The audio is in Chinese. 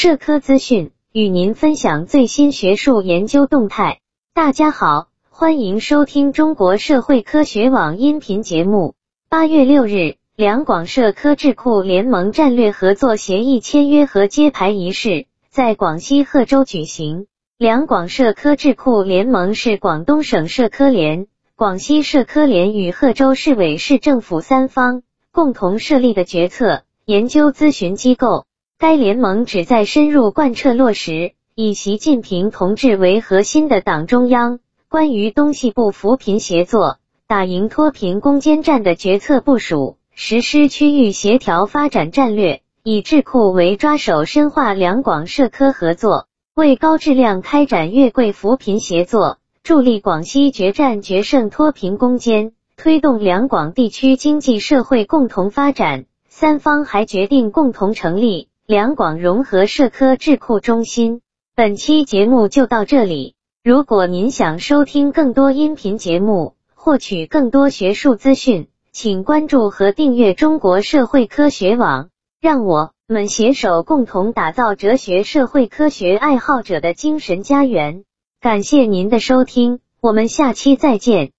社科资讯，与您分享最新学术研究动态。大家好，欢迎收听中国社会科学网音频节目。八月六日，两广社科智库联盟战略合作协议签约和揭牌仪式在广西贺州举行。两广社科智库联盟是广东省社科联、广西社科联与贺州市委市政府三方共同设立的决策研究咨询机构。该联盟旨在深入贯彻落实以习近平同志为核心的党中央关于东西部扶贫协作、打赢脱贫攻坚战的决策部署，实施区域协调发展战略，以智库为抓手，深化两广社科合作，为高质量开展粤桂扶贫协作，助力广西决战决胜脱贫攻坚，推动两广地区经济社会共同发展。三方还决定共同成立。两广融合社科智库中心，本期节目就到这里。如果您想收听更多音频节目，获取更多学术资讯，请关注和订阅中国社会科学网。让我们携手共同打造哲学社会科学爱好者的精神家园。感谢您的收听，我们下期再见。